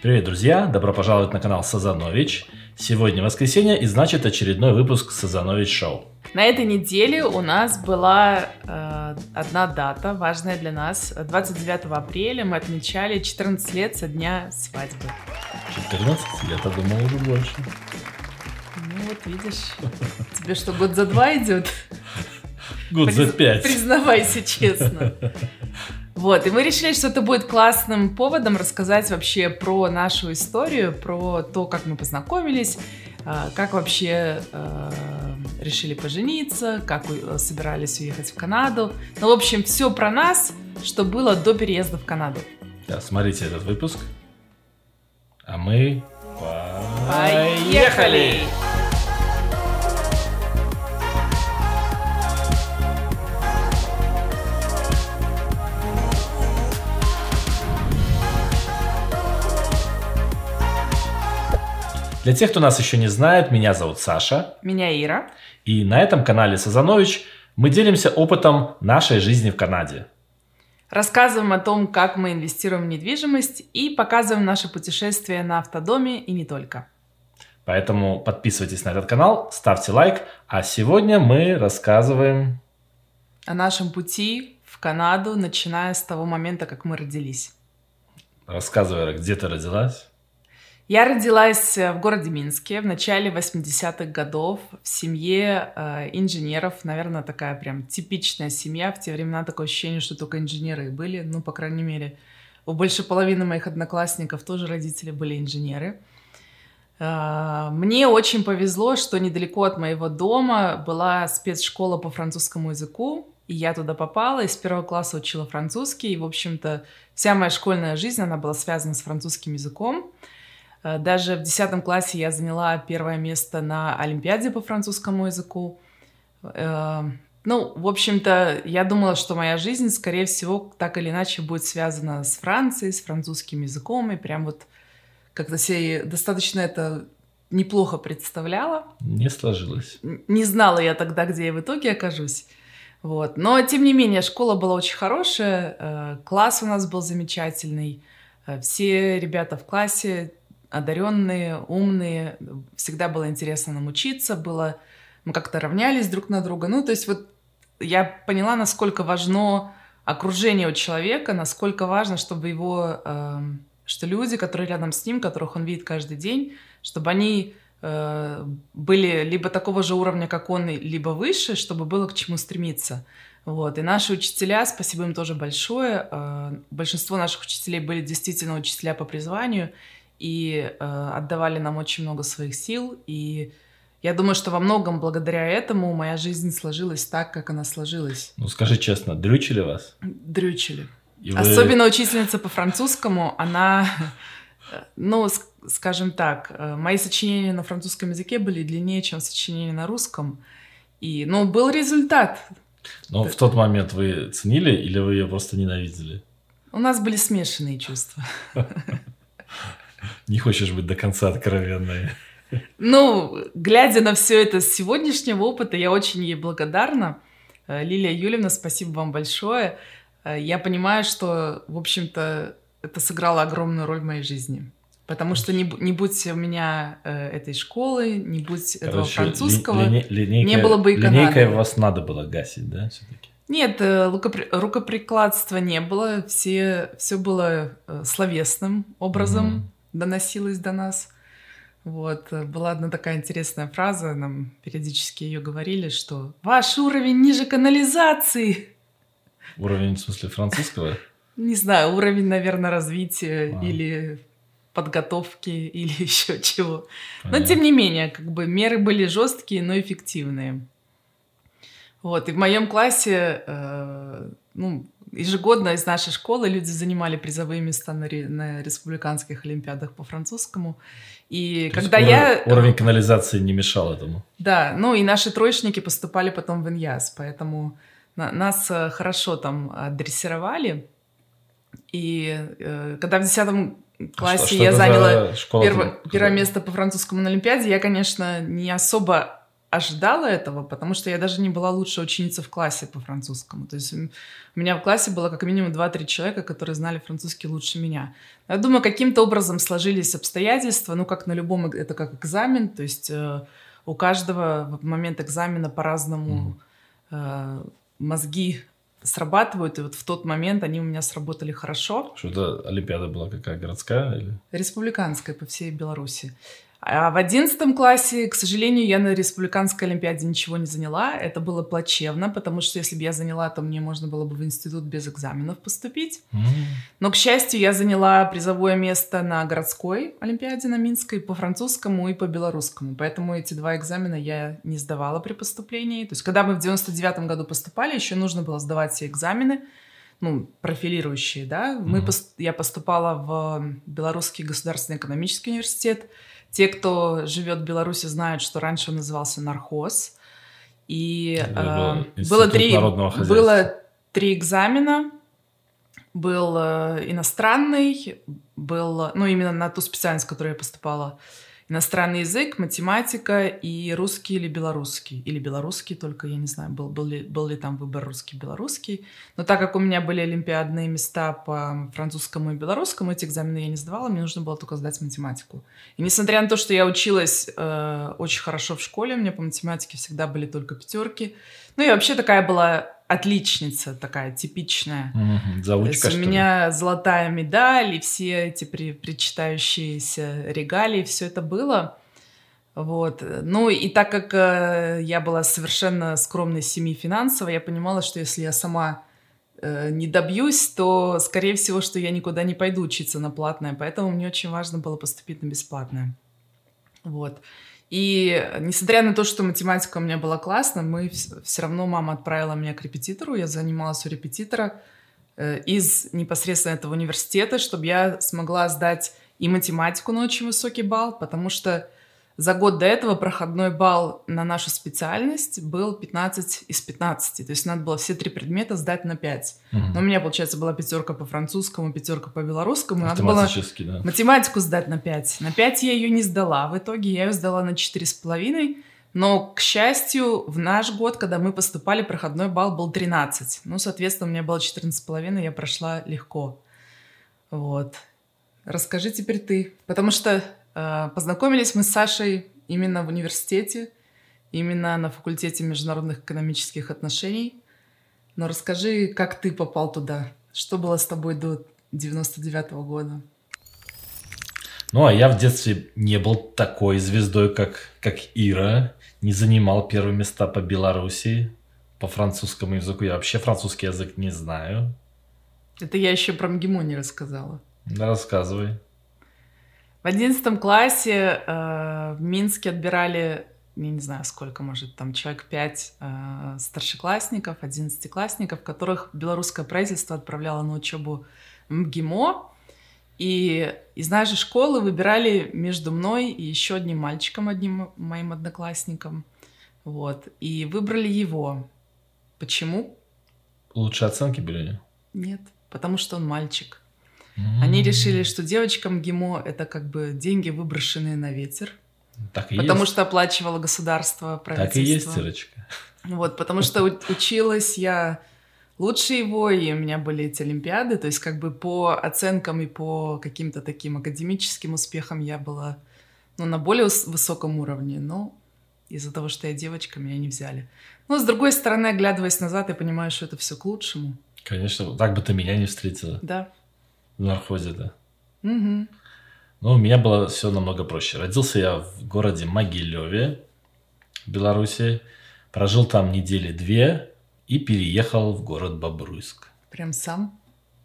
Привет, друзья! Добро пожаловать на канал Сазанович. Сегодня воскресенье и значит очередной выпуск Сазанович Шоу. На этой неделе у нас была э, одна дата, важная для нас. 29 апреля мы отмечали 14 лет со дня свадьбы. 14 лет, я думал, уже больше. Ну вот видишь, тебе что, год за два идет? Год за пять. Признавайся честно. Вот, и мы решили, что это будет классным поводом рассказать вообще про нашу историю, про то, как мы познакомились, а, как вообще э, решили пожениться, как собирались уехать в Канаду. Ну, в общем, все про нас, что было до переезда в Канаду. Да, смотрите этот выпуск. А мы поехали! поехали! Для тех, кто нас еще не знает, меня зовут Саша. Меня Ира. И на этом канале Сазанович мы делимся опытом нашей жизни в Канаде. Рассказываем о том, как мы инвестируем в недвижимость и показываем наши путешествия на автодоме и не только. Поэтому подписывайтесь на этот канал, ставьте лайк. А сегодня мы рассказываем о нашем пути в Канаду, начиная с того момента, как мы родились. Рассказывай, где ты родилась? Я родилась э, в городе Минске в начале 80-х годов в семье э, инженеров. Наверное, такая прям типичная семья. В те времена такое ощущение, что только инженеры и были. Ну, по крайней мере, у больше половины моих одноклассников тоже родители были инженеры. Э, мне очень повезло, что недалеко от моего дома была спецшкола по французскому языку, и я туда попала, и с первого класса учила французский, и, в общем-то, вся моя школьная жизнь, она была связана с французским языком. Э, даже в 10 классе я заняла первое место на Олимпиаде по французскому языку. Э, ну, в общем-то, я думала, что моя жизнь, скорее всего, так или иначе будет связана с Францией, с французским языком, и прям вот как-то себе достаточно это неплохо представляла. Не сложилось. Не знала я тогда, где я в итоге окажусь. Вот. Но, тем не менее, школа была очень хорошая, э, класс у нас был замечательный, все ребята в классе одаренные, умные, всегда было интересно нам учиться, было, мы как-то равнялись друг на друга. Ну, то есть вот я поняла, насколько важно окружение у человека, насколько важно, чтобы его, э, что люди, которые рядом с ним, которых он видит каждый день, чтобы они э, были либо такого же уровня, как он, либо выше, чтобы было к чему стремиться. Вот. И наши учителя, спасибо им тоже большое. Э, большинство наших учителей были действительно учителя по призванию, и э, отдавали нам очень много своих сил. И я думаю, что во многом благодаря этому моя жизнь сложилась так, как она сложилась. Ну, скажи честно, дрючили вас? Дрючили. И вы... Особенно учительница по французскому, она, ну, скажем так, э, мои сочинения на французском языке были длиннее, чем сочинения на русском. И, ну, был результат. Но в тот момент вы ценили или вы ее просто ненавидели? У нас были смешанные чувства. Не хочешь быть до конца откровенной. Ну, глядя на все это с сегодняшнего опыта, я очень ей благодарна. Э, Лилия Юлевна, спасибо вам большое. Э, я понимаю, что, в общем-то, это сыграло огромную роль в моей жизни. Потому что не, не будь у меня э, этой школы, не будь Короче, этого французского, ли, линейка, не было бы и Канады. Линейкой вас надо было гасить, да, все-таки? Нет, э, рукоприкладства не было, все, все было словесным образом. Mm-hmm доносилось до нас. Вот. Была одна такая интересная фраза, нам периодически ее говорили, что «Ваш уровень ниже канализации!» Уровень, в смысле, французского? Не знаю, уровень, наверное, развития а. или подготовки или еще чего. Понятно. Но тем не менее, как бы меры были жесткие, но эффективные. Вот, и в моем классе, э, ну, ежегодно из нашей школы люди занимали призовые места на, ре, на республиканских олимпиадах по французскому. И То когда я... Уровень канализации не мешал этому. Да, ну и наши троечники поступали потом в ИНЯС, поэтому на, нас э, хорошо там дрессировали. И э, когда в 10 классе что, что я заняла перво, первое место по французскому на Олимпиаде, я, конечно, не особо ожидала этого, потому что я даже не была лучшая ученица в классе по французскому. То есть у меня в классе было как минимум 2-3 человека, которые знали французский лучше меня. Я думаю, каким-то образом сложились обстоятельства, ну, как на любом, это как экзамен, то есть э, у каждого в момент экзамена по-разному э, мозги срабатывают, и вот в тот момент они у меня сработали хорошо. Что это Олимпиада была какая, городская? Или? Республиканская по всей Беларуси. А в одиннадцатом классе, к сожалению, я на республиканской олимпиаде ничего не заняла. Это было плачевно, потому что если бы я заняла, то мне можно было бы в институт без экзаменов поступить. Mm. Но, к счастью, я заняла призовое место на городской олимпиаде на Минской по французскому и по белорусскому. Поэтому эти два экзамена я не сдавала при поступлении. То есть, когда мы в 99 году поступали, еще нужно было сдавать все экзамены ну, профилирующие, да. Mm-hmm. Мы, я поступала в Белорусский государственный экономический университет, те, кто живет в Беларуси, знают, что раньше он назывался нархоз. И э, было, три, было три экзамена. Был э, иностранный, был, ну, именно на ту специальность, в которую я поступала, иностранный язык, математика и русский или белорусский. Или белорусский только, я не знаю, был, был, ли, был ли там выбор русский-белорусский. Но так как у меня были олимпиадные места по французскому и белорусскому, эти экзамены я не сдавала, мне нужно было только сдать математику. И несмотря на то, что я училась э, очень хорошо в школе, у меня по математике всегда были только пятерки. Ну и вообще такая была отличница такая типичная. Угу, заучка, То есть у меня золотая медаль и все эти при, причитающиеся регалии, все это было. Вот. Ну и так как э, я была совершенно скромной семьи финансово, я понимала, что если я сама э, не добьюсь, то, скорее всего, что я никуда не пойду учиться на платное. Поэтому мне очень важно было поступить на бесплатное. Вот. И несмотря на то, что математика у меня была классная, мы все равно мама отправила меня к репетитору, я занималась у репетитора э, из непосредственно этого университета, чтобы я смогла сдать и математику на очень высокий балл, потому что за год до этого проходной балл на нашу специальность был 15 из 15. То есть надо было все три предмета сдать на 5. Угу. Но у меня, получается, была пятерка по французскому, пятерка по белорусскому. Надо было да. математику сдать на 5. На 5 я ее не сдала. В итоге я ее сдала на 4,5. Но, к счастью, в наш год, когда мы поступали, проходной балл был 13. Ну, соответственно, у меня было 14,5, я прошла легко. Вот. Расскажи теперь ты. Потому что познакомились мы с Сашей именно в университете, именно на факультете международных экономических отношений. Но расскажи, как ты попал туда? Что было с тобой до 99 -го года? Ну, а я в детстве не был такой звездой, как, как Ира. Не занимал первые места по Беларуси, по французскому языку. Я вообще французский язык не знаю. Это я еще про МГИМО не рассказала. Да, рассказывай. В одиннадцатом классе э, в Минске отбирали, я не знаю сколько, может, там человек пять э, старшеклассников, одиннадцатиклассников, которых белорусское правительство отправляло на учебу в МГИМО. И из нашей школы выбирали между мной и еще одним мальчиком, одним моим одноклассником. Вот. И выбрали его. Почему? Лучшие оценки были? Нет, потому что он мальчик. Они решили, что девочкам ГИМО это как бы деньги, выброшенные на ветер. Так и потому есть. что оплачивало государство, правительство. Так и есть, Ирочка. Вот, потому что училась я лучше его, и у меня были эти олимпиады, то есть как бы по оценкам и по каким-то таким академическим успехам я была ну, на более высоком уровне, но из-за того, что я девочка, меня не взяли. Но с другой стороны, оглядываясь назад, я понимаю, что это все к лучшему. Конечно, так бы ты меня не встретила. Да в нархозе, да. Угу. Ну, у меня было все намного проще. Родился я в городе Могилеве, Беларуси. Прожил там недели две и переехал в город Бобруйск. Прям сам?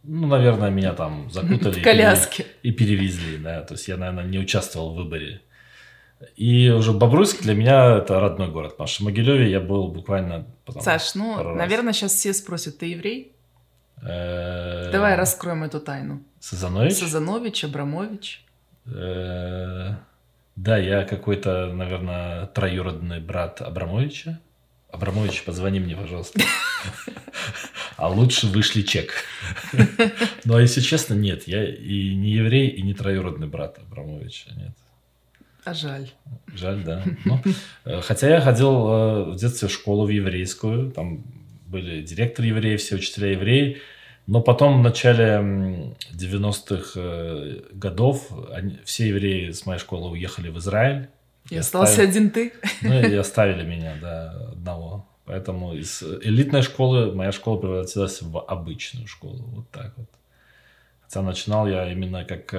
Ну, наверное, меня там закутали. В коляске. И перевезли, да. То есть я, наверное, не участвовал в выборе. И уже Бобруйск для меня это родной город, потому что в Могилеве я был буквально... Саш, ну, наверное, сейчас все спросят, ты еврей? Э, Давай раскроем эту тайну. Сазанович? Сазанович, Абрамович. Э, да, я какой-то, наверное, троюродный брат Абрамовича. Абрамович, позвони мне, пожалуйста. А лучше вышли чек. Ну, а если честно, нет. Я и не еврей, и не троюродный брат Абрамовича, нет. А жаль. Жаль, да. Ну, э, хотя я ходил в детстве в школу в еврейскую, там были директор евреи, все учителя евреи, но потом в начале 90-х э, годов они, все евреи с моей школы уехали в Израиль. И, и остался оставили, один ты. Ну и оставили меня, да, одного. Поэтому из элитной школы моя школа превратилась в обычную школу. Вот так вот. Хотя начинал я именно как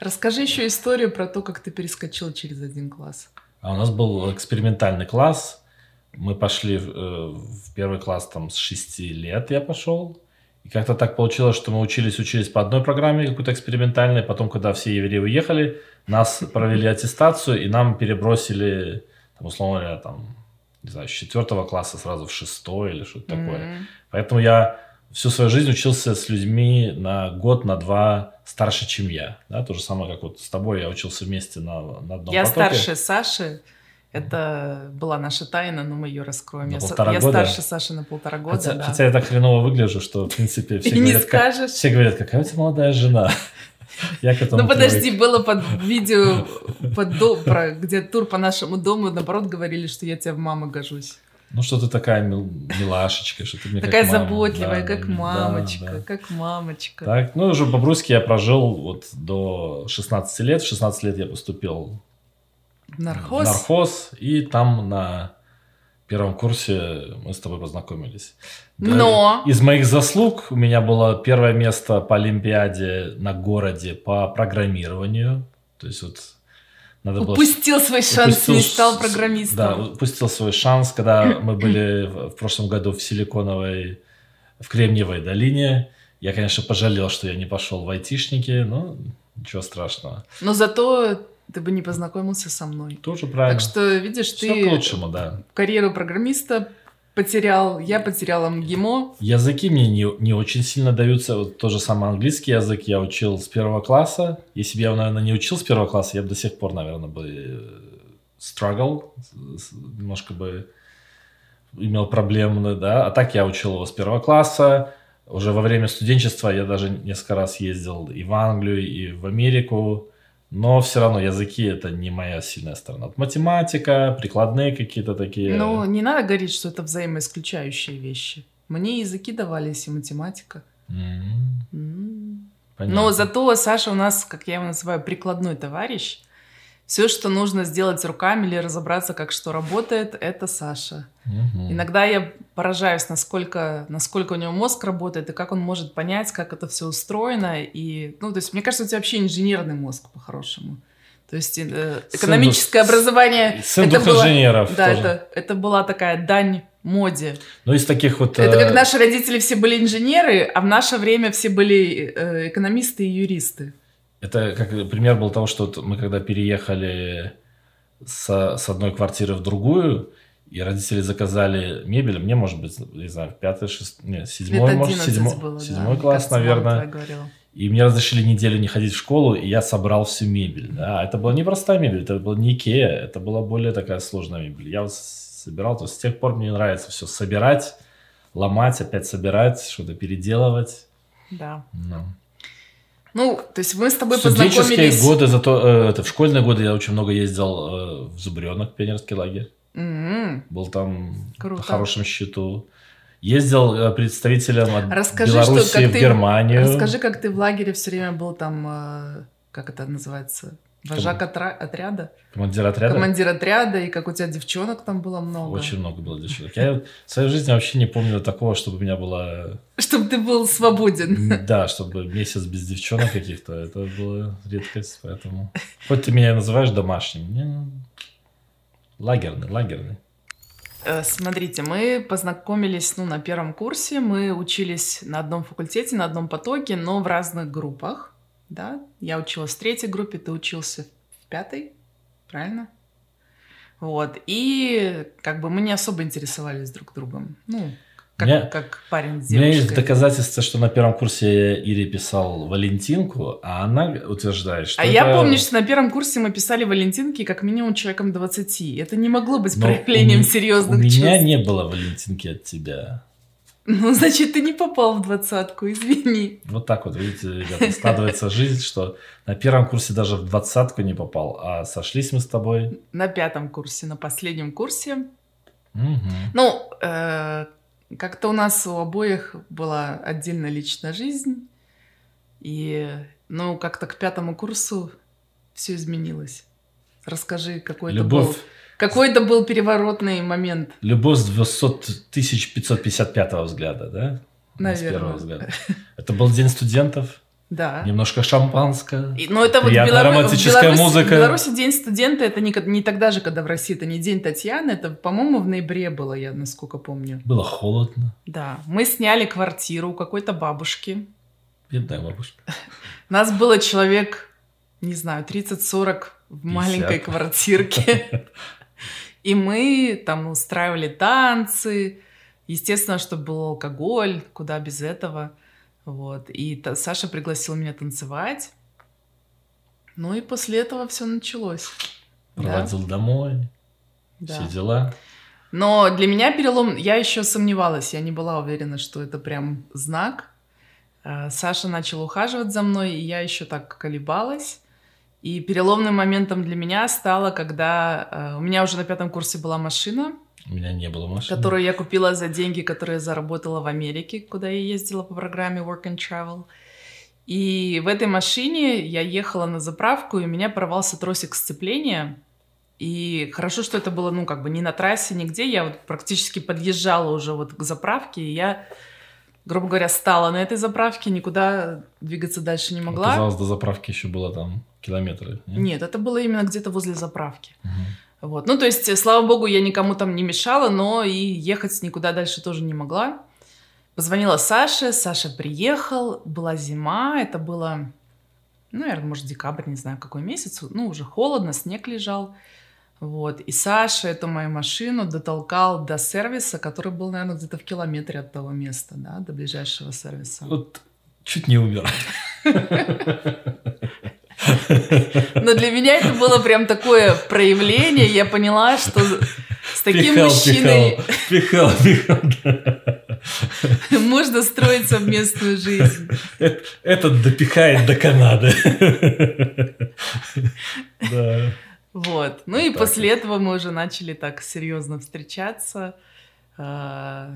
Расскажи еще историю про то, как ты перескочил через один класс. А у нас был экспериментальный класс. Мы пошли в, э, в первый класс там с 6 лет я пошел. И как-то так получилось, что мы учились, учились по одной программе какой-то экспериментальной. Потом, когда все евреи уехали, нас провели аттестацию, и нам перебросили, там, условно говоря, там, не знаю, с четвертого класса сразу в шестой или что-то mm-hmm. такое. Поэтому я всю свою жизнь учился с людьми на год, на два старше, чем я. Да? То же самое, как вот с тобой я учился вместе на, на одном Я потоке. старше Саши. Это была наша тайна, но мы ее раскроем. На я, полтора я года. старше Саши на полтора года, хотя, да. хотя я так хреново выгляжу, что, в принципе, все, И говорят, не скажешь. все говорят, какая у тебя молодая жена. Я к этому Ну привык. подожди, было под видео, под до- про, где тур по нашему дому, наоборот, говорили, что я тебе в маму гожусь. Ну, что ты такая мил- милашечка, что ты мне Такая как мама. заботливая, Да, как да, мамочка, да. как мамочка. Так, ну, уже по-бруски я прожил вот до 16 лет. В 16 лет я поступил Нархоз? нархоз, и там на первом курсе мы с тобой познакомились. Да, Но! Из моих заслуг у меня было первое место по Олимпиаде на городе по программированию. То есть вот надо было... Упустил свой шанс, упустил не стал программистом. Да, упустил свой шанс, когда мы были в в прошлом году в Силиконовой, в Кремниевой долине. Я, конечно, пожалел, что я не пошел в айтишники, но ничего страшного. Но зато ты бы не познакомился со мной. Тоже правильно. Так что, видишь, Все ты к лучшему, да. карьеру программиста потерял, я потеряла МГИМО. Языки мне не, не очень сильно даются. Вот то же самое английский язык я учил с первого класса. Если бы я, наверное, не учил с первого класса, я бы до сих пор, наверное, бы э, struggle, немножко бы имел проблемы, да. А так я учил его с первого класса. Уже во время студенчества я даже несколько раз ездил и в Англию, и в Америку. Но все равно языки это не моя сильная сторона. Математика, прикладные какие-то такие. Но не надо говорить, что это взаимоисключающие вещи. Мне языки давались и математика. М. понятно. Но зато Саша у нас, как я его называю, прикладной товарищ. Все, что нужно сделать руками или разобраться, как что работает, это Саша. Мгм. Иногда я поражаюсь, насколько, насколько у него мозг работает и как он может понять, как это все устроено. И, ну, то есть, мне кажется, у тебя вообще инженерный мозг по-хорошему. То есть э, экономическое двух- образование. Сын это было- инженеров Да, тоже. это, это была такая дань моде. Ну, из таких вот... Это э, как наши родители все были инженеры, а в наше время все были э, экономисты и юристы. Это как пример был того, что мы когда переехали с, с одной квартиры в другую, и родители заказали мебель, мне, может быть, не знаю, пятый, шестый, нет, седьмой, может, 11 седьмой, было, да. седьмой Мне класс, кажется, наверное. И мне разрешили неделю не ходить в школу, и я собрал всю мебель. Да. Это была не простая мебель, это была не Икея, это была более такая сложная мебель. Я вот собирал, то есть с тех пор мне нравится все собирать, ломать, опять собирать, что-то переделывать. Да. Ну. Ну, то есть мы с тобой Студенческие познакомились... годы, зато э, это, в школьные годы я очень много ездил э, в Зубренок, пионерский лагерь. М, Был там Круто. по хорошему счету. Ездил э, представителем от Расскажи, Беларуси что, в ты- Германию. Расскажи, как ты в лагере все время был там, э, как это называется, вожак отра- отряда, Командир отряда. командир отряда, и как у тебя девчонок там было много. Очень много было девчонок. Я в своей жизни вообще не помню такого, чтобы у меня было... Чтобы ты был свободен. Да, чтобы месяц без девчонок каких-то. Это была редкость, поэтому... Хоть ты меня называешь домашним, не, ну, лагерный, лагерный. Э, Смотрите, мы познакомились ну, на первом курсе, мы учились на одном факультете, на одном потоке, но в разных группах. Да? Я училась в третьей группе, ты учился в пятой, правильно? Вот. И как бы мы не особо интересовались друг другом. Ну, как, Меня- как парень с У меня есть девушкой. доказательства, что на первом курсе я Ире писал Валентинку, а она утверждает, что А это- я помню, что на первом курсе мы писали Валентинки как минимум человеком 20. Это не могло быть Но проявлением у серьезных У чувств. меня не было Валентинки от тебя. Ну, значит, ты не попал в двадцатку, извини. Вот так вот, видите, ребята, складывается жизнь, что на первом курсе даже в двадцатку не попал, а сошлись мы с тобой... На пятом курсе, на последнем курсе. Угу. Ну, э, как-то у нас у обоих была отдельная личная жизнь, и, ну, как-то к пятому курсу все изменилось. Расскажи, какой это был... Любовь, Какой это был переворотный момент, любовь с 200 555 взгляда, да? С наверное. первого взгляда. Это был день студентов, Да. немножко шампанское. И- Но это вот Беларуси, романтическая в Беларуси, музыка. в Беларуси День студента, это не, не тогда же, когда в России, это не День Татьяны, это, по-моему, в ноябре было, я насколько помню. Было холодно. Да, мы сняли квартиру у какой-то бабушки. Бедная бабушка. Нас было человек, не знаю, 30-40 в маленькой 50. квартирке. И мы там устраивали танцы. Естественно, что был алкоголь, куда без этого. Вот. И та- Саша пригласил меня танцевать. Ну и после этого все началось. Да, Проводил домой, да. все дела. Но для меня перелом, я еще сомневалась, я не была уверена, что это прям знак. Э, Саша начал ухаживать за мной, и я еще так колебалась. И переломным моментом для меня стало, когда э, у меня уже на пятом курсе была машина, У меня не было машины. которую я купила за деньги, которые я заработала в Америке, куда я ездила по программе Work and Travel. И в этой машине я ехала на заправку, и у меня порвался тросик сцепления. И хорошо, что это было, ну, как бы не на трассе, нигде. Я вот практически подъезжала уже вот к заправке, и я, грубо говоря, стала на этой заправке, никуда двигаться дальше не могла. Оказалось, до заправки еще было там километры. не? Нет, это было именно где-то возле заправки. Мгм. Вот. Ну, то есть, э, слава богу, я никому там не мешала, но и ехать никуда дальше тоже не могла. Позвонила Саше, Саша приехал, была зима, это было, ну, наверное, может, декабрь, не знаю, какой месяц, ну, уже холодно, снег лежал. Вот. И Саша эту мою машину дотолкал до сервиса, который был, наверное, где-то в километре от того места, да, до ближайшего сервиса. Вот чуть не умер. Но для меня это было прям такое проявление. Я поняла, что с таким Пихал, мужчиной Пихал, пихал. да. можно строить совместную жизнь. Этот допихает до Канады. Да. Вот. Ну и так после этого мы уже начали так серьезно встречаться. А,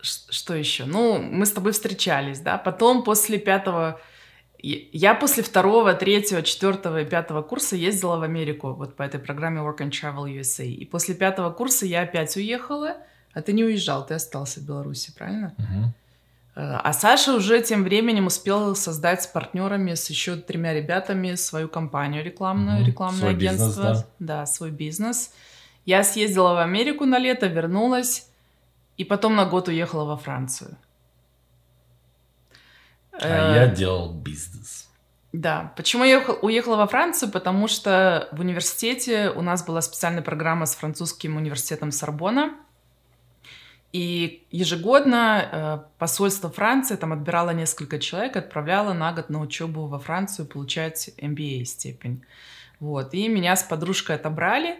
Что еще? Ну, мы с тобой встречались, да. Потом после пятого... я- после второго, третьего, четвертого и пятого курса ездила в Америку вот по этой программе Work and Travel USA. И после пятого курса я опять уехала, а ты не уезжал, ты остался в Беларуси, правильно? Э, А Саша уже тем временем успел создать с партнерами, с еще тремя ребятами свою компанию рекламную, Мгм. рекламное Свой бизнес, агентство. да, свой бизнес. Я съездила в Америку на лето, вернулась, и потом на год уехала во Францию. А Э, я делал бизнес. Да. Почему я уехал- уехала во Францию? Потому что в университете у нас была специальная программа с французским университетом Сорбона. И ежегодно э, посольство Франции там отбирало несколько человек, отправляло на год на учебу во Францию получать MBA степень. Вот. И меня с подружкой отобрали,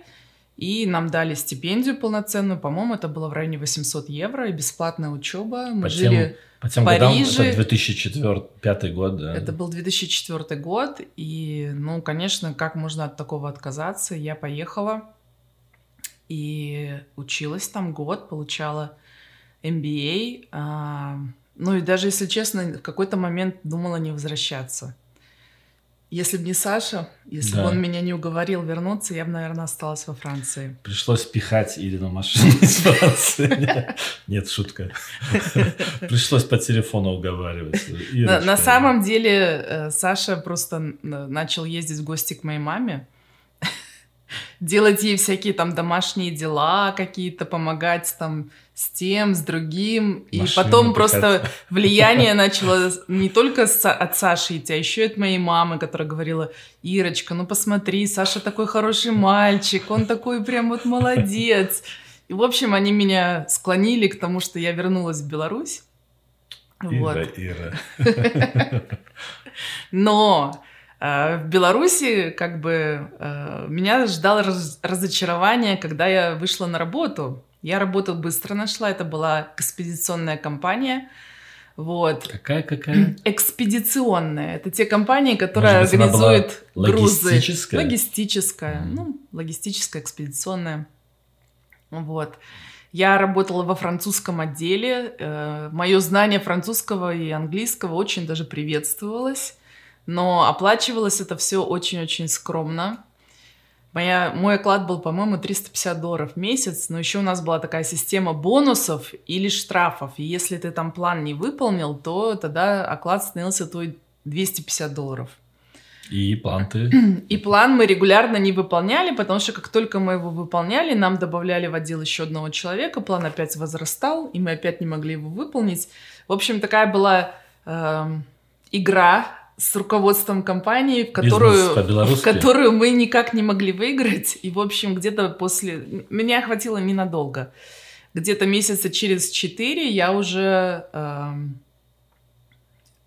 и нам дали стипендию полноценную. По-моему, это было в районе 800 евро и бесплатная учеба. Мы По жили... По тем в годам, Париже- это 2004-2005 год, да. Это был 2004 год, и, ну, конечно, как можно от такого отказаться? Я поехала и училась там год, получала MBA. а, ну и даже, если честно, в какой-то момент думала не возвращаться. Если бы не Саша, если бы Да. он меня не уговорил вернуться, я бы, наверное, осталась во Франции. Пришлось пихать Ирину машину из Франции. Нет, шутка. Пришлось по телефону уговаривать. На, самом деле э, Саша просто начал ездить в гости к моей маме, делать ей всякие там домашние дела какие-то, помогать там с тем, с другим. И Машину потом просто влияние начало не только от Саши идти, а еще и от моей мамы, которая говорила, Ирочка, ну посмотри, Саша такой хороший мальчик, он такой прям вот молодец. И, в общем, они меня склонили к тому, что я вернулась в Беларусь. Вот. Ира, Ира. Но э, в Беларуси как бы э, меня ждало раз- разочарование, когда я вышла на работу. Я работу быстро нашла, это была экспедиционная компания. Вот. Какая какая? Экспедиционная. Это те компании, которые Может быть, она была организуют грузы. логистическая? Логистическая. Мгм. Ну, логистическая, экспедиционная. Вот. Я работала во французском отделе. Мое знание французского и английского очень даже приветствовалось. Но оплачивалось это все очень-очень скромно. Моя, мой оклад был, по-моему, 350 долларов в месяц, но еще у нас была такая система бонусов или штрафов. И если ты там план не выполнил, то тогда оклад становился твой 250 долларов. И план ты? И план мы регулярно не выполняли, потому что как только мы его выполняли, нам добавляли в отдел еще одного человека, план опять возрастал, и мы опять не могли его выполнить. В общем, такая была эм, игра с руководством компании, в которую, в которую мы никак не могли выиграть. И, в общем, где-то после... Меня хватило ненадолго. Где-то месяца через четыре я уже эм,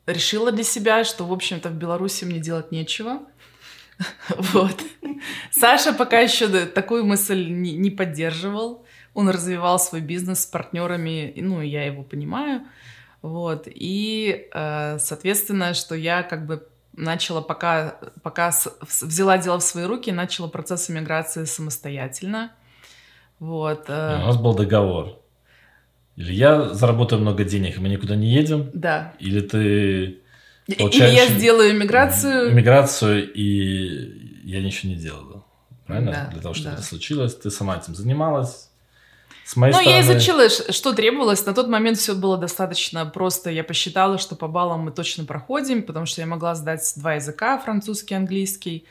решила для себя, что, в общем-то, в Беларуси мне делать нечего. Вот. Саша пока еще такую мысль не, не поддерживал. Он развивал свой бизнес с партнерами, ну, я его понимаю. Вот. И, э, соответственно, что я как бы начала пока, пока взяла дело в свои руки, начала процесс иммиграции самостоятельно. Вот. э, У нас был договор. Или я заработаю много денег, и мы никуда не едем, Да. или ты Получаешь Или я сделаю иммиграцию. иммиграцию, и я ничего не делал. Правильно? Да, Для того, чтобы да. это случилось, ты сама этим занималась. С моей Ну, стороны... я изучила, что требовалось. На тот момент все было достаточно просто. Я посчитала, что по баллам мы точно проходим, потому что я могла сдать два языка, французский и английский.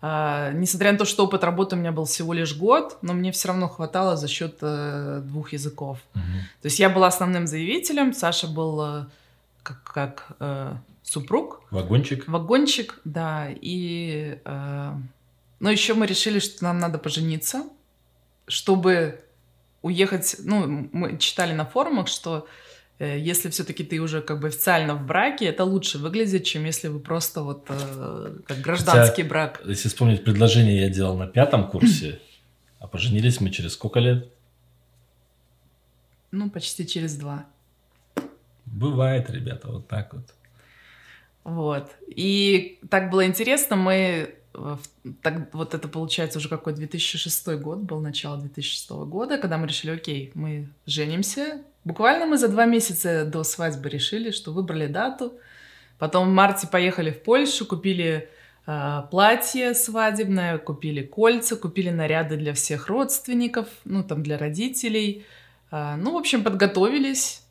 А, несмотря на то, что опыт работы у меня был всего лишь год, но мне все равно хватало за счет э, двух языков. Мгм. То есть я была основным заявителем, Саша был э, как, как э, супруг, Вагончик. вагончик, да. И, э, но еще мы решили, что нам надо пожениться, чтобы уехать. Ну, мы читали на форумах, что э, если все-таки ты уже как бы официально в браке, это лучше выглядит, чем если вы просто вот э, как гражданский брак. Если вспомнить предложение, я делал на пятом курсе, а поженились мы через сколько лет? Ну, почти через два. Бывает, ребята, вот так вот. Вот. И так было интересно, мы так, вот это получается уже какой 2006 год был, начало 2006 года, когда мы решили, окей, мы женимся. Буквально мы за два месяца до свадьбы решили, что выбрали дату. Потом в марте поехали в Польшу, купили э, платье свадебное, купили кольца, купили наряды для всех родственников, ну там для родителей. А, ну, в общем, подготовились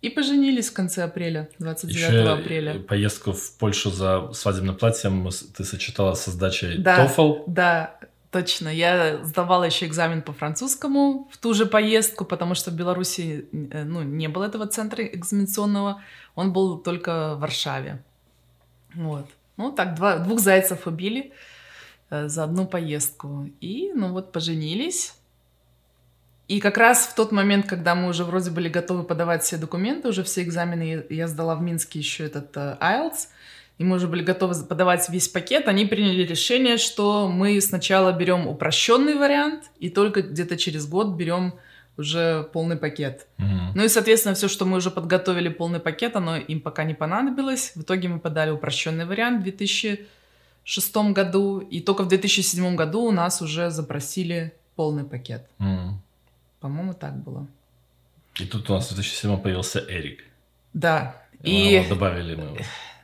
и поженились в конце апреля, 29 Еще апреля. поездку в Польшу за свадебным платьем ты сочетала со сдачей Да. TOEFL. Да, точно. Я сдавала еще экзамен по французскому в ту же поездку, потому что в Беларуси э, ну, не было этого центра экзаменационного. Он был только в Варшаве. Вот. Ну, так, два, двух зайцев убили э, за одну поездку. И, ну вот, поженились. И как раз в тот момент, когда мы уже вроде были готовы подавать все документы, уже все экзамены, я- сдала в Минске еще этот э, IELTS, и мы уже были готовы подавать весь пакет, они приняли решение, что мы сначала берем упрощенный вариант, и только где-то через год берем уже полный пакет. Мгм. Ну и, соответственно, все, что мы уже подготовили полный пакет, оно им пока не понадобилось. В итоге мы подали упрощенный вариант в 2006 году, и только в 2007 году у нас уже запросили полный пакет. Мгм. По-моему, так было. И тут у нас в 2007 появился Эрик. Да. И... И, добавили мы его.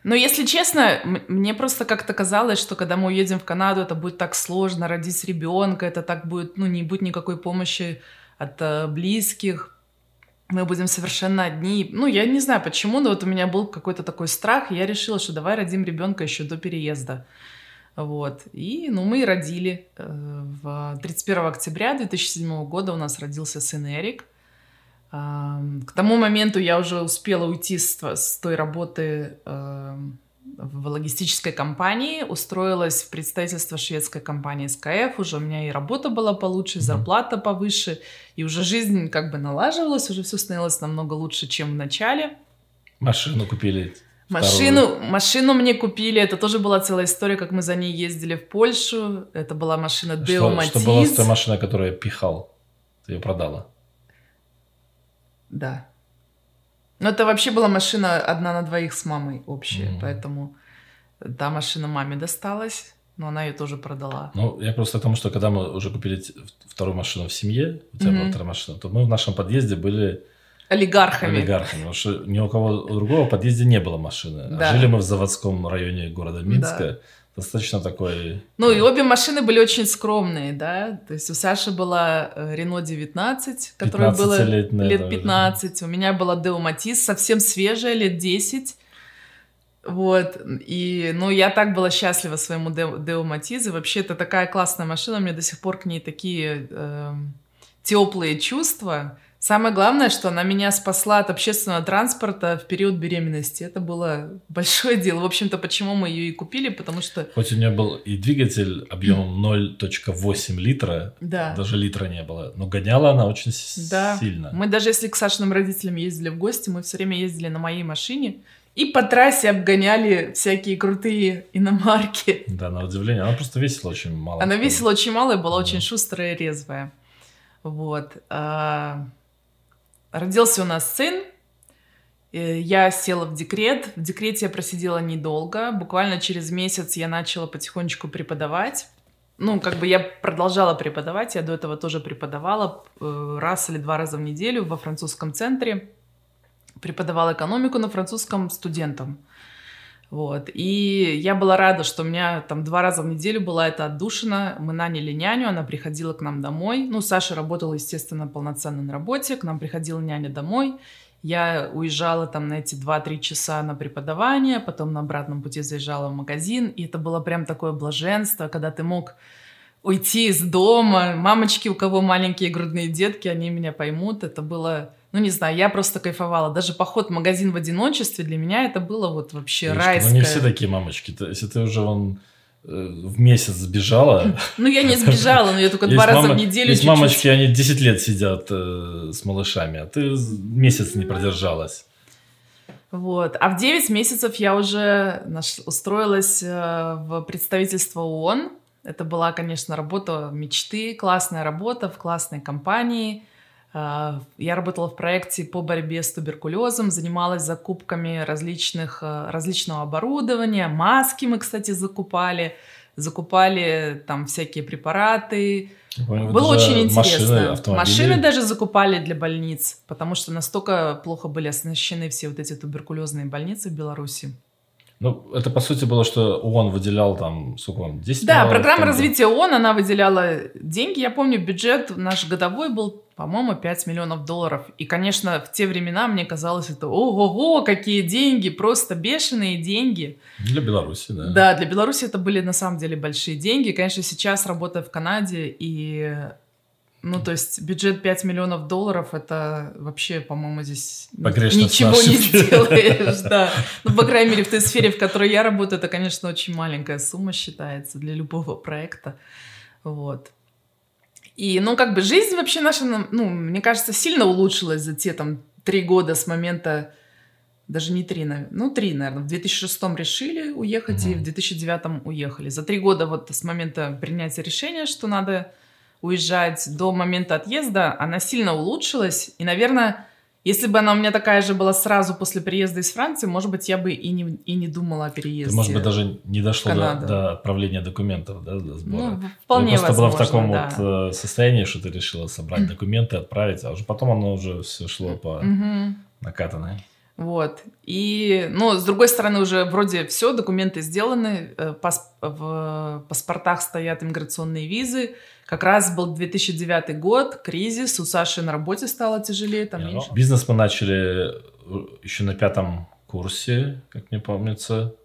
но если честно, мне просто как-то казалось, что когда мы уедем в Канаду, это будет так сложно родить ребенка, это так будет, ну, не будет никакой помощи от э, близких, мы будем совершенно одни. Ну, я не знаю почему, но вот у меня был какой-то такой страх, и я решила, что давай родим ребенка еще до переезда. Вот. И, ну, мы и родили. Э, В 31 октября 2007 года у нас родился сын Эрик. Ам, К тому моменту я уже успела уйти с, с той работы эм, в логистической компании, устроилась в представительство шведской компании СКФ, уже у меня и работа была получше, и зарплата повыше, и уже жизнь как бы налаживалась, уже все становилось намного лучше, чем в начале. Машину купили. Машину, машину мне купили, это тоже была целая история, как мы за ней ездили в Польшу, это была машина Deo Что, что Matiz. той машиной, которую я пихал? Ты ее продала. Да. Но это вообще была машина одна на двоих с мамой общая, mm. поэтому та машина маме досталась, но она ее тоже продала. Ну, я просто к тому, что когда мы уже купили вторую машину в семье, у тебя mm-hmm. была вторая машина, то мы в нашем подъезде были олигархами. Олигархами, потому что ни у кого другого в подъезде не было машины. А да. А жили мы в заводском районе города Минска. Да. Достаточно такой... Ну и обе машины были очень скромные, да. То есть у Саши была Рено 19, которая была лет 15. Уже. У меня была Део Матис, совсем свежая, лет 10. Вот, и, ну, я так была счастлива своему Део Матизе. Вообще, это такая классная машина, у меня до сих пор к ней такие э, теплые чувства. Самое главное, что она меня спасла от общественного транспорта в период беременности. Это было большое дело. В общем-то, почему мы ее и купили, потому что... Хоть у нее был и двигатель объемом 0.8 литра, да. даже литра не было, но гоняла она очень да. сильно. Мы даже если к Сашиным родителям ездили в гости, мы все время ездили на моей машине, и по трассе обгоняли всякие крутые иномарки. Да, на удивление. Она просто весила очень мало. Она весила очень мало и была да. очень шустрая и резвая. Вот. Родился у нас сын, я села в декрет. В декрете я просидела недолго. Буквально через месяц я начала потихонечку преподавать. Ну, как бы я продолжала преподавать. Я до этого тоже преподавала э, раз или два раза в неделю во французском центре. Преподавала экономику на французском студентам. Вот. И я была рада, что у меня там два раза в неделю была эта отдушина. Мы наняли няню, она приходила к нам домой. Ну, Саша работала, естественно, полноценно на работе. К нам приходила няня домой. Я уезжала там на эти 2-3 часа на преподавание, потом на обратном пути заезжала в магазин. И это было прям такое блаженство, когда ты мог уйти из дома. Мамочки, у кого маленькие грудные детки, они меня поймут. Это было ну, не знаю, я просто кайфовала. Даже поход в магазин в одиночестве для меня это было вот вообще Девочка, райское. Ну, не все такие мамочки. Если ты уже вон э, в месяц сбежала. Ну, я не сбежала, но я только два раза в неделю Есть мамочки, они 10 лет сидят э, с малышами, а ты месяц не продержалась. Вот. А в 9 месяцев я уже устроилась э, в представительство ООН. Это была, конечно, работа мечты, классная работа в классной компании – я работала в проекте по борьбе с туберкулезом, занималась закупками различных, а, различного оборудования, маски мы, кстати, закупали, закупали там всякие препараты. Понял, Было очень интересно. Машины, машины даже закупали для больниц, потому что настолько плохо были оснащены все вот эти туберкулезные больницы в Беларуси. Ну, это по сути было, что ООН выделял там, сколько он, 10 Да, программа развития ООН, она выделяла деньги. Я помню, бюджет наш годовой был по-моему, 5 миллионов долларов. И, конечно, в те времена мне казалось это, ого-го, какие деньги, просто бешеные деньги. Для Беларуси, да. Да, для Беларуси это были на самом деле большие деньги. Конечно, сейчас, работая в Канаде, и, ну, то есть бюджет 5 миллионов долларов, это вообще, по-моему, здесь Погрешно ничего не сделаешь, да. Ну, по крайней мере, в той сфере, в которой я работаю, это, конечно, очень маленькая сумма считается для любого проекта. Вот. И, ну, как бы жизнь вообще наша, ну, мне кажется, сильно улучшилась за те там три года с момента, даже не три, ну, три, наверное. В 2006 решили уехать, mm-hmm. и в 2009 уехали. За три года вот с момента принятия решения, что надо уезжать, до момента отъезда, она сильно улучшилась. И, наверное, если бы она у меня такая же была сразу после приезда из Франции, может быть, я бы и не, и не думала о переезде. Ты, может быть, даже не дошло до, до отправления документов, да, до сбора. Ну, вполне ты просто возможно, была в таком да. вот э, состоянии, что ты решила собрать документы, отправить, а уже потом оно уже все шло по накатанной. Вот. И, ну, с другой стороны, уже вроде все, документы сделаны, э, пас в паспортах стоят иммиграционные визы, как раз был 2009 год, кризис, у Саши на работе стало тяжелее, там меньше. Бизнес мы начали э, еще на пятом курсе, как мне помнится.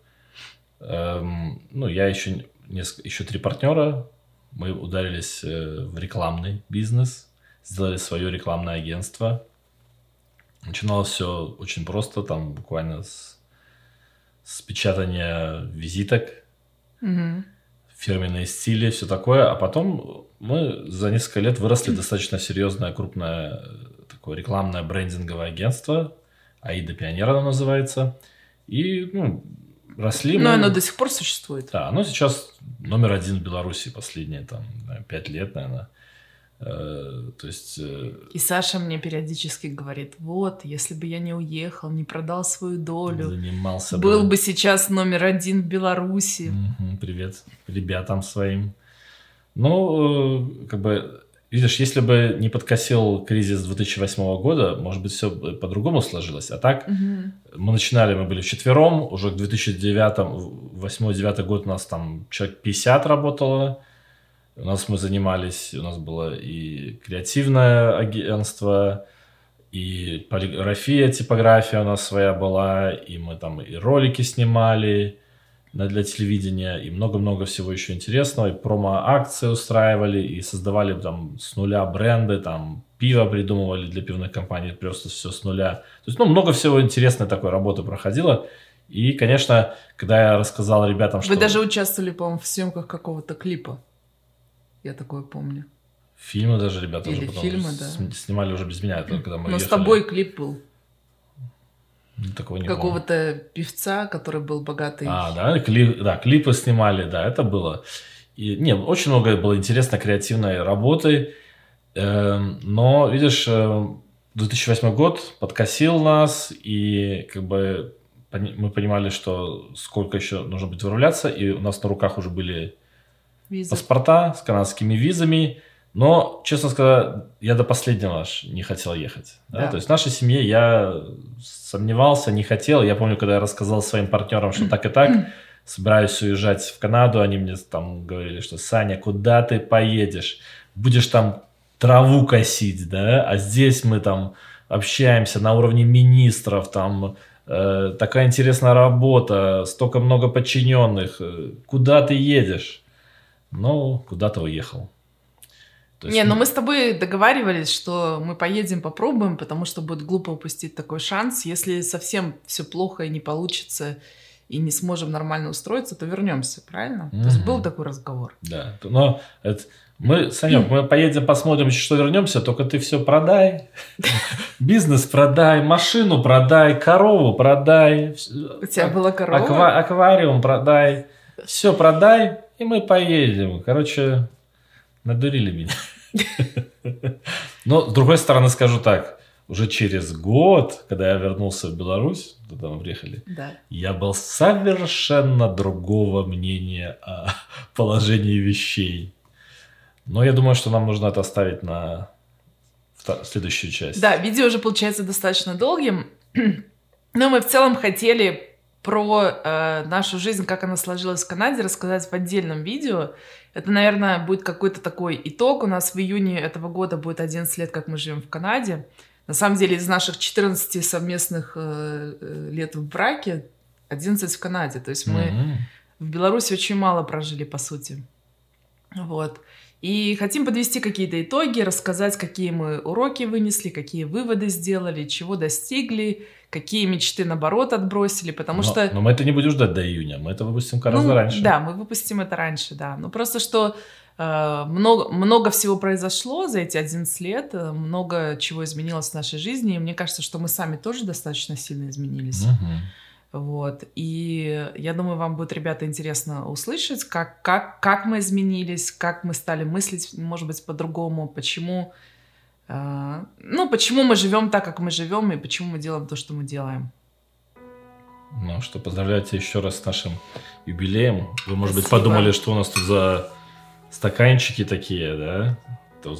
Эм, ну, я еще, несколько, еще три партнера, мы ударились э, в рекламный бизнес, сделали свое рекламное агентство. Начиналось все очень просто, там буквально с, с печатания визиток, угу. фирменные стили, все такое. А потом мы за несколько лет выросли достаточно серьезное, крупное такое рекламное брендинговое агентство. Аида Пионер оно называется. И ну, росли Но мы... оно до сих пор существует. Да, оно сейчас номер один в Беларуси последние там пять лет, наверное. Э, то есть... э, И Саша мне периодически говорит, вот, если бы я не уехал, не продал свою долю, занимался был бы сейчас номер один в Беларуси. Привет ребятам своим. Ну, э, как бы, видишь, если бы не подкосил кризис 2008 года, может быть, все по-другому сложилось. А так, Мгм. мы начинали, мы были вчетвером, уже к 2009, 8-9 год у нас там человек 50 работало. У нас мы занимались, у нас было и креативное агентство, и полиграфия, типография у нас своя была, и мы там и ролики снимали для телевидения, и много-много всего еще интересного, и промо-акции устраивали, и создавали там с нуля бренды, там пиво придумывали для пивных компаний, просто все с нуля. То есть, ну, много всего интересной такой работы проходило. И, конечно, когда я рассказал ребятам, что Вы даже участвовали, по-моему, в съемках какого-то клипа. Я такое помню. фильмы даже ребята Или уже потом фильмы, с- да. снимали уже без меня, только когда мы Но с ехали. тобой клип был. Ну, Такого не. Какого-то певца, который был богатый. А, да, кли- да, клипы снимали, да, это было. И, не, очень много было интересной креативной работы. Эм, но, видишь, э, 2008 год подкосил нас, и как бы мы понимали, что сколько еще нужно будет выруляться, и у нас на руках уже были Виза. паспорта с канадскими визами. Но, честно сказать, я до последнего аж не хотел ехать. да. Да. То есть в нашей семье я сомневался, не хотел. Я помню, когда я рассказал своим партнерам, что так и так, собираюсь уезжать в Канаду, они мне там говорили, что Саня, куда ты поедешь? Будешь там траву косить, да? А здесь мы там общаемся на уровне министров, там э, такая интересная работа, столько много подчиненных. Куда ты едешь? Ну, куда-то уехал. То есть, Не, ну мы с тобой договаривались, что мы поедем, попробуем, потому что будет глупо упустить такой шанс. Если совсем все плохо и не получится, и не сможем нормально устроиться, то вернемся, правильно? То есть был такой разговор. Да, но это, мы, Санек, мы поедем, посмотрим, что вернемся, только ты все продай. Бизнес продай, машину продай, корову продай. У тебя была корова? аква- аквариум продай. Все продай, и мы поедем. Короче, надурили меня. Но, с другой стороны, скажу так. Уже через год, когда я вернулся в Беларусь, туда мы приехали, Да. я был совершенно другого мнения о положении вещей. Но я думаю, что нам нужно это оставить на следующую часть. Да, видео уже получается достаточно долгим, но мы в целом хотели про э, нашу жизнь, как она сложилась в Канаде, рассказать в отдельном видео. Это, наверное, будет какой-то такой итог. У нас в июне этого года будет 11 лет, как мы живем в Канаде. На самом деле, из наших 14 совместных э, э, лет в браке 11 в Канаде. То есть мы Мгм. в Беларуси очень мало прожили, по сути. Вот. И хотим подвести какие-то итоги, рассказать, какие мы уроки вынесли, какие выводы сделали, чего достигли, какие мечты, наоборот, отбросили, потому но, что... но мы это не будем ждать до июня, мы это выпустим гораздо Ну, раньше. Да, мы выпустим это раньше, да. Ну, просто что э, много, много всего произошло за эти 11 лет, э, много чего изменилось в нашей жизни, и мне кажется, что мы сами тоже достаточно сильно изменились. Мгм. Вот. И я думаю, вам будет, ребята, интересно услышать, как, как, как мы изменились, как мы стали мыслить, может быть, по-другому, почему, э, ну, почему мы живем так, как мы живем, и почему мы делаем то, что мы делаем. Ну что, поздравляю тебя еще раз с нашим юбилеем. Вы, может быть, Спасибо. подумали, что у нас тут за стаканчики такие, да? Это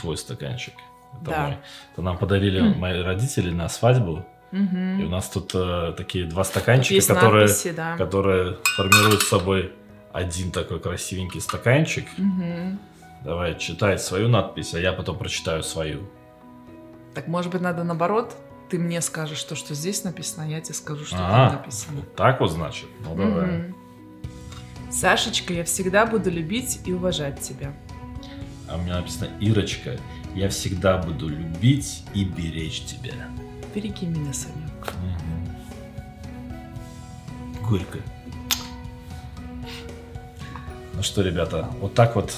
твой стаканчик. Это Да. мой. Это нам подарили М. мои родители на свадьбу. Мгм. И у нас тут э, такие два Тут стаканчика, есть которые, надписи, да. которые формируют собой один такой красивенький стаканчик. Мгм. Давай, читай свою надпись, а я потом прочитаю свою. Так, может быть, надо наоборот? Ты мне скажешь то, что здесь написано, а я тебе скажу, что А, там написано. Вот так вот, значит? Ну, давай. Мгм. Сашечка, я всегда буду любить и уважать тебя. А у меня написано Ирочка, я всегда буду любить и беречь тебя. Береги меня, Санек. Мгм. Горько. Ну что, ребята, вот так вот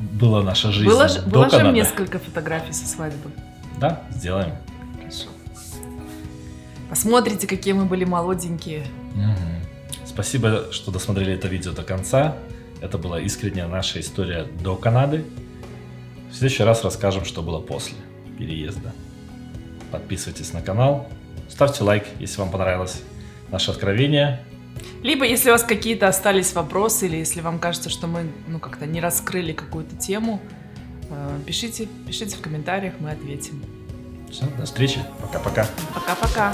была наша жизнь. Было же, до выложим Канады. несколько фотографий со свадьбы. Да, сделаем. Хорошо. Посмотрите, какие мы были молоденькие. Мгм. Спасибо, что досмотрели это видео до конца. Это была искренняя наша история до Канады. В следующий раз расскажем, что было после переезда. Подписывайтесь на канал, ставьте лайк, если вам понравилось наше откровение. Либо, если у вас какие-то остались вопросы, или если вам кажется, что мы ну, как-то не раскрыли какую-то тему, э, пишите, пишите в комментариях, мы ответим. Все, до встречи. Пока-пока. Пока-пока.